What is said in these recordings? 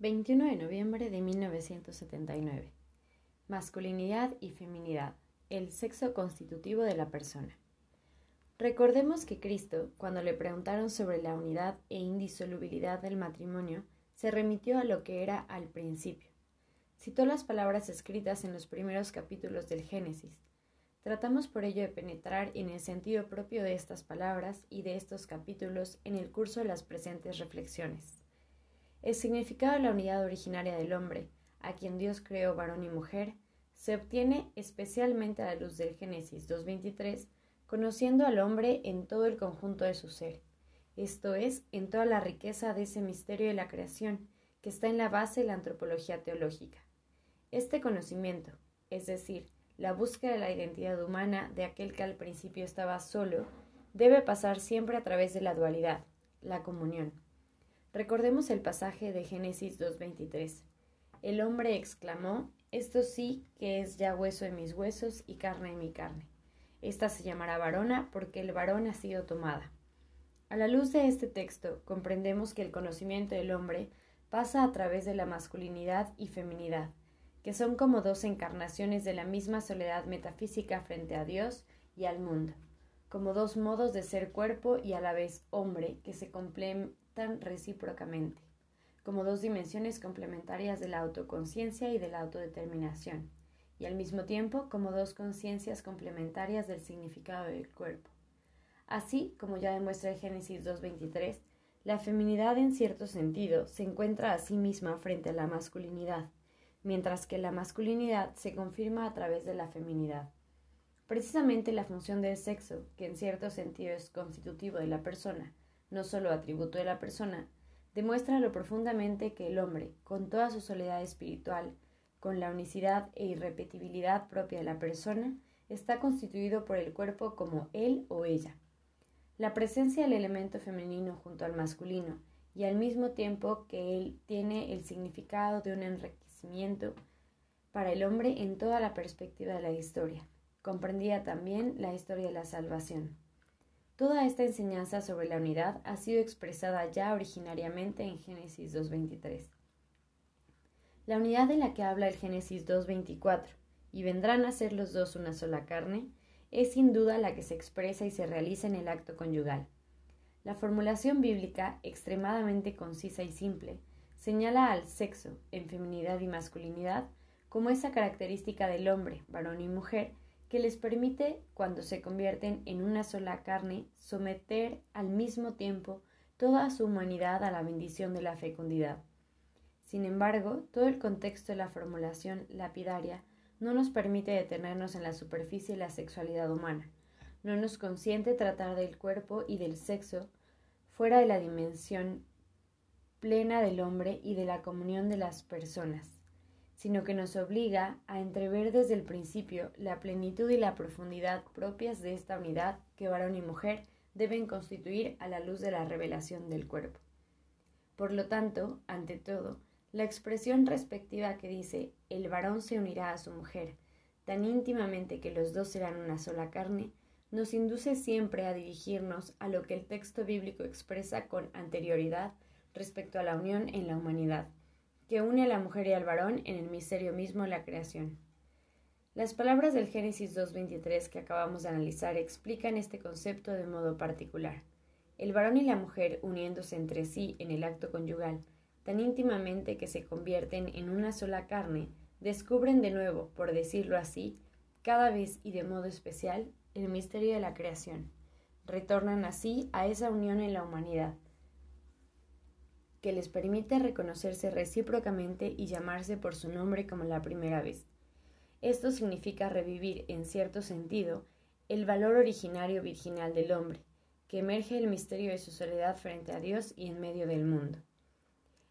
21 de noviembre de 1979. Masculinidad y feminidad, el sexo constitutivo de la persona. Recordemos que Cristo, cuando le preguntaron sobre la unidad e indisolubilidad del matrimonio, se remitió a lo que era al principio. Citó las palabras escritas en los primeros capítulos del Génesis. Tratamos por ello de penetrar en el sentido propio de estas palabras y de estos capítulos en el curso de las presentes reflexiones. El significado de la unidad originaria del hombre, a quien Dios creó varón y mujer, se obtiene especialmente a la luz del Génesis 2.23, conociendo al hombre en todo el conjunto de su ser, esto es, en toda la riqueza de ese misterio de la creación que está en la base de la antropología teológica. Este conocimiento, es decir, la búsqueda de la identidad humana de aquel que al principio estaba solo, debe pasar siempre a través de la dualidad, la comunión. Recordemos el pasaje de Génesis 2.23. El hombre exclamó, Esto sí que es ya hueso de mis huesos y carne de mi carne. Esta se llamará varona porque el varón ha sido tomada. A la luz de este texto comprendemos que el conocimiento del hombre pasa a través de la masculinidad y feminidad, que son como dos encarnaciones de la misma soledad metafísica frente a Dios y al mundo, como dos modos de ser cuerpo y a la vez hombre que se recíprocamente, como dos dimensiones complementarias de la autoconciencia y de la autodeterminación, y al mismo tiempo como dos conciencias complementarias del significado del cuerpo. Así, como ya demuestra el Génesis 2.23, la feminidad en cierto sentido se encuentra a sí misma frente a la masculinidad, mientras que la masculinidad se confirma a través de la feminidad. Precisamente la función del sexo, que en cierto sentido es constitutivo de la persona, no solo atributo de la persona, demuestra lo profundamente que el hombre, con toda su soledad espiritual, con la unicidad e irrepetibilidad propia de la persona, está constituido por el cuerpo como él o ella. La presencia del elemento femenino junto al masculino, y al mismo tiempo que él tiene el significado de un enriquecimiento para el hombre en toda la perspectiva de la historia. Comprendía también la historia de la salvación. Toda esta enseñanza sobre la unidad ha sido expresada ya originariamente en Génesis 2.23. La unidad de la que habla el Génesis 2.24, y vendrán a ser los dos una sola carne, es sin duda la que se expresa y se realiza en el acto conyugal. La formulación bíblica, extremadamente concisa y simple, señala al sexo, en feminidad y masculinidad, como esa característica del hombre, varón y mujer, que les permite, cuando se convierten en una sola carne, someter al mismo tiempo toda su humanidad a la bendición de la fecundidad. Sin embargo, todo el contexto de la formulación lapidaria no nos permite detenernos en la superficie de la sexualidad humana, no nos consiente tratar del cuerpo y del sexo fuera de la dimensión plena del hombre y de la comunión de las personas sino que nos obliga a entrever desde el principio la plenitud y la profundidad propias de esta unidad que varón y mujer deben constituir a la luz de la revelación del cuerpo. Por lo tanto, ante todo, la expresión respectiva que dice el varón se unirá a su mujer tan íntimamente que los dos serán una sola carne, nos induce siempre a dirigirnos a lo que el texto bíblico expresa con anterioridad respecto a la unión en la humanidad, que une a la mujer y al varón en el misterio mismo de la creación. Las palabras del Génesis 2.23 que acabamos de analizar explican este concepto de modo particular. El varón y la mujer uniéndose entre sí en el acto conyugal, tan íntimamente que se convierten en una sola carne, descubren de nuevo, por decirlo así, cada vez y de modo especial, el misterio de la creación. Retornan así a esa unión en la humanidad, que les permite reconocerse recíprocamente y llamarse por su nombre como la primera vez. Esto significa revivir, en cierto sentido, el valor originario virginal del hombre, que emerge el misterio de su soledad frente a Dios y en medio del mundo.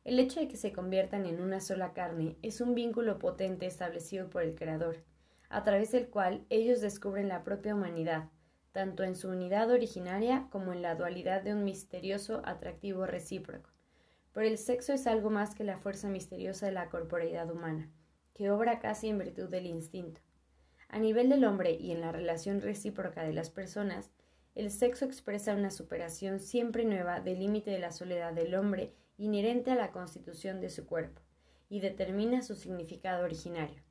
El hecho de que se conviertan en una sola carne es un vínculo potente establecido por el Creador, a través del cual ellos descubren la propia humanidad, tanto en su unidad originaria como en la dualidad de un misterioso atractivo recíproco pero el sexo es algo más que la fuerza misteriosa de la corporeidad humana, que obra casi en virtud del instinto. A nivel del hombre y en la relación recíproca de las personas, el sexo expresa una superación siempre nueva del límite de la soledad del hombre inherente a la constitución de su cuerpo, y determina su significado originario.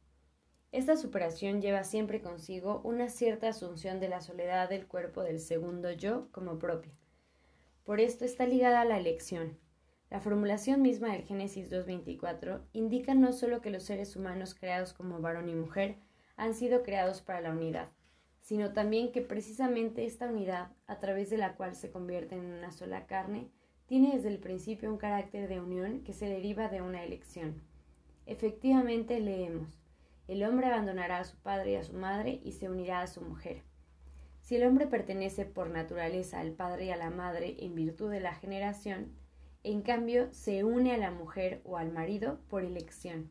Esta superación lleva siempre consigo una cierta asunción de la soledad del cuerpo del segundo yo como propia. Por esto está ligada a la elección. La formulación misma del Génesis 2.24 indica no solo que los seres humanos creados como varón y mujer han sido creados para la unidad, sino también que precisamente esta unidad, a través de la cual se convierte en una sola carne, tiene desde el principio un carácter de unión que se deriva de una elección. Efectivamente leemos el hombre abandonará a su padre y a su madre y se unirá a su mujer. Si el hombre pertenece por naturaleza al padre y a la madre en virtud de la generación, en cambio se une a la mujer o al marido por elección.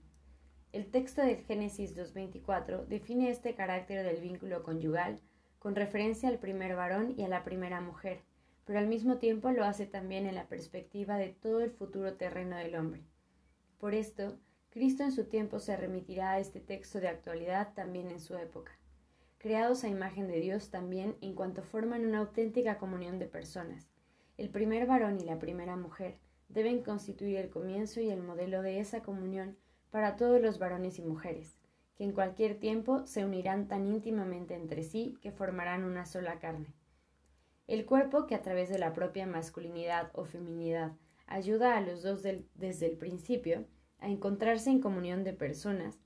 El texto del Génesis 2.24 define este carácter del vínculo conyugal con referencia al primer varón y a la primera mujer, pero al mismo tiempo lo hace también en la perspectiva de todo el futuro terreno del hombre. Por esto, Cristo en su tiempo se remitirá a este texto de actualidad también en su época. Creados a imagen de Dios también en cuanto forman una auténtica comunión de personas. El primer varón y la primera mujer deben constituir el comienzo y el modelo de esa comunión para todos los varones y mujeres, que en cualquier tiempo se unirán tan íntimamente entre sí que formarán una sola carne. El cuerpo que a través de la propia masculinidad o feminidad ayuda a los dos desde el principio, a encontrarse en comunión de personas,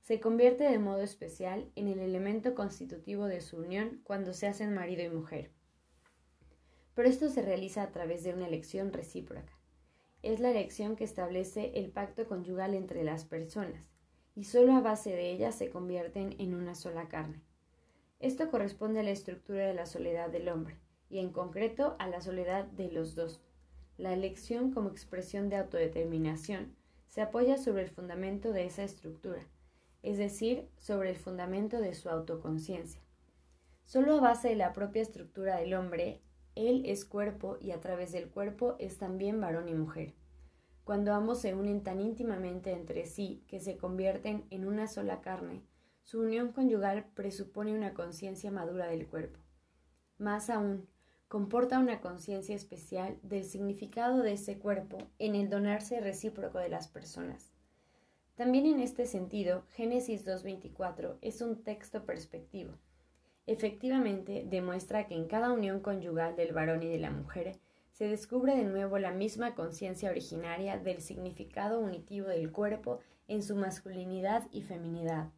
se convierte de modo especial en el elemento constitutivo de su unión cuando se hacen marido y mujer. Pero esto se realiza a través de una elección recíproca. Es la elección que establece el pacto conyugal entre las personas, y solo a base de ella se convierten en una sola carne. Esto corresponde a la estructura de la soledad del hombre, y en concreto a la soledad de los dos. La elección como expresión de autodeterminación se apoya sobre el fundamento de esa estructura, es decir, sobre el fundamento de su autoconciencia. Solo a base de la propia estructura del hombre, él es cuerpo y a través del cuerpo es también varón y mujer. Cuando ambos se unen tan íntimamente entre sí que se convierten en una sola carne, su unión conyugal presupone una conciencia madura del cuerpo. Más aún, comporta una conciencia especial del significado de ese cuerpo en el donarse recíproco de las personas. También en este sentido, Génesis 2.24 es un texto perspectivo. Efectivamente, demuestra que en cada unión conyugal del varón y de la mujer se descubre de nuevo la misma conciencia originaria del significado unitivo del cuerpo en su masculinidad y feminidad,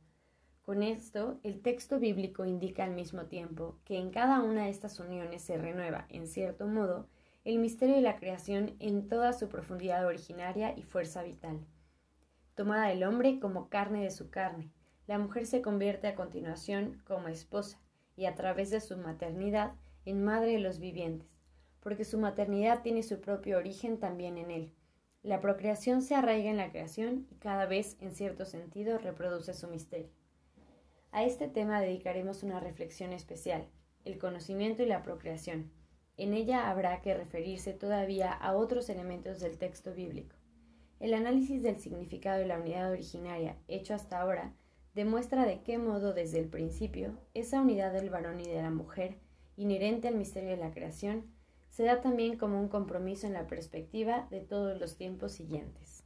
con esto, el texto bíblico indica al mismo tiempo que en cada una de estas uniones se renueva, en cierto modo, el misterio de la creación en toda su profundidad originaria y fuerza vital. Tomada el hombre como carne de su carne, la mujer se convierte a continuación como esposa y a través de su maternidad en madre de los vivientes, porque su maternidad tiene su propio origen también en él. La procreación se arraiga en la creación y cada vez, en cierto sentido, reproduce su misterio. A este tema dedicaremos una reflexión especial, el conocimiento y la procreación. En ella habrá que referirse todavía a otros elementos del texto bíblico. El análisis del significado de la unidad originaria hecho hasta ahora demuestra de qué modo desde el principio esa unidad del varón y de la mujer, inherente al misterio de la creación, se da también como un compromiso en la perspectiva de todos los tiempos siguientes.